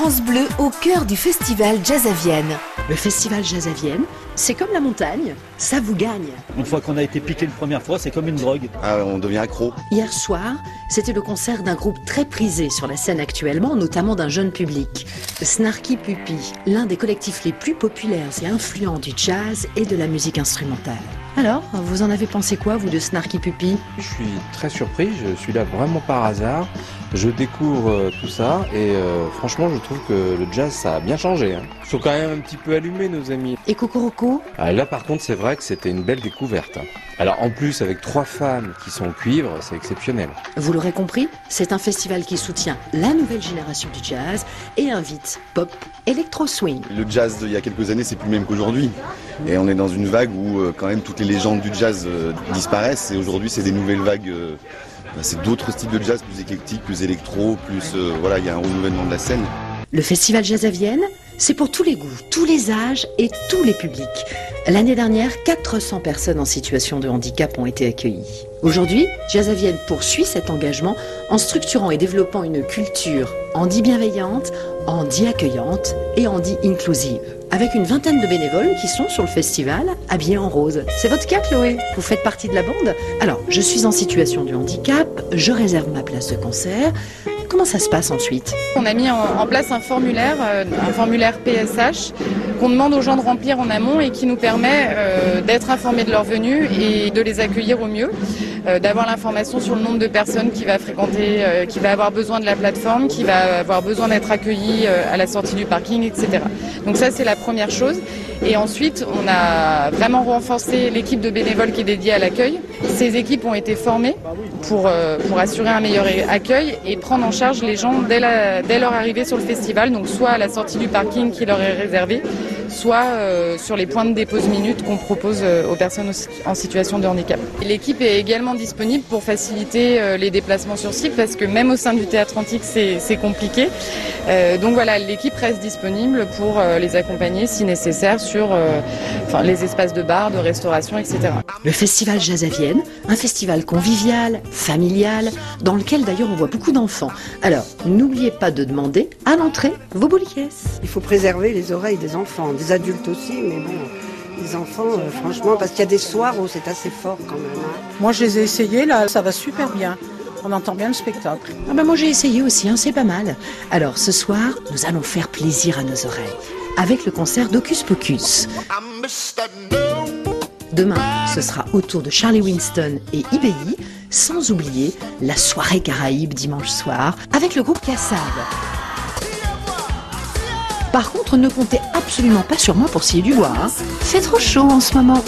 France Bleu au cœur du festival Jazz à Vienne. Le festival Jazz à Vienne, c'est comme la montagne, ça vous gagne. Une fois qu'on a été piqué une première fois, c'est comme une drogue. Ah, on devient accro. Hier soir, c'était le concert d'un groupe très prisé sur la scène actuellement, notamment d'un jeune public. Snarky Puppy, l'un des collectifs les plus populaires et influents du jazz et de la musique instrumentale. Alors, vous en avez pensé quoi, vous, de Snarky Puppy Je suis très surpris, je suis là vraiment par hasard. Je découvre euh, tout ça et euh, franchement, je trouve que le jazz, ça a bien changé. Hein. Ils sont quand même un petit peu allumés, nos amis. Et Kokoroko Ah, là, par contre, c'est vrai que c'était une belle découverte. Alors, en plus, avec trois femmes qui sont au cuivre, c'est exceptionnel. Vous l'aurez compris, c'est un festival qui soutient la nouvelle génération du jazz et invite pop, électro swing. Le jazz d'il y a quelques années, c'est plus le même qu'aujourd'hui. Et on est dans une vague où euh, quand même toutes les légendes du jazz euh, disparaissent et aujourd'hui c'est des nouvelles vagues. euh, c'est d'autres styles de jazz plus éclectiques, plus électro, plus euh, voilà, il y a un renouvellement de la scène. Le festival Jazz à Vienne, c'est pour tous les goûts, tous les âges et tous les publics. L'année dernière, 400 personnes en situation de handicap ont été accueillies. Aujourd'hui, Jazz poursuit cet engagement en structurant et développant une culture handi bienveillante, handi accueillante et handi inclusive. Avec une vingtaine de bénévoles qui sont sur le festival habillés en rose. C'est votre cas, Chloé? Vous faites partie de la bande? Alors, je suis en situation de handicap, je réserve ma place de concert. Comment ça se passe ensuite On a mis en, place un formulaire, euh, un formulaire PSH, qu'on demande aux gens de remplir en amont et qui nous permet euh, d'être informés de leur venue et de les accueillir au mieux, euh, d'avoir l'information sur le nombre de personnes qui va fréquenter, qui va avoir besoin de la plateforme, qui va avoir besoin d'être accueilli à la sortie du parking, etc. Donc ça c'est la première chose. Et ensuite, on a vraiment renforcé l'équipe de bénévoles qui est dédiée à l'accueil. Ces équipes ont été formées pour, euh, pour assurer un meilleur accueil et prendre en charge les gens dès, dès leur arrivée sur le festival, donc soit à la sortie du parking qui leur est réservé, soit euh, sur les points de dépose minutes qu'on propose euh, aux personnes en situation de handicap. L'équipe est également disponible pour faciliter euh, les déplacements sur site parce que même au sein du théâtre antique c'est compliqué. Euh, donc voilà, l'équipe reste disponible pour euh, les accompagner si nécessaire sur euh, enfin, les espaces de bar, de restauration, etc. Le festival Jazz à Vienne, un festival convivial, familial, dans lequel d'ailleurs on voit beaucoup d'enfants. Alors, n'oubliez pas de demander à l'entrée vos bouliquets. Il faut préserver les oreilles des enfants, des adultes aussi, mais bon, les enfants, euh, franchement, parce qu'il y a des soirs où c'est assez fort quand même. hein. Moi, je les ai essayés, là, ça va super bien. On entend bien le spectacle. Ah bah moi j'ai essayé aussi, hein, c'est pas mal. Alors ce soir, nous allons faire plaisir à nos oreilles avec le concert d'Ocus Pocus. Demain, ce sera au tour de Charlie Winston et IBI, sans oublier la soirée Caraïbe dimanche soir avec le groupe Cassab. Par contre, ne comptez absolument pas sur moi pour scier du bois. hein. C'est trop chaud en ce moment.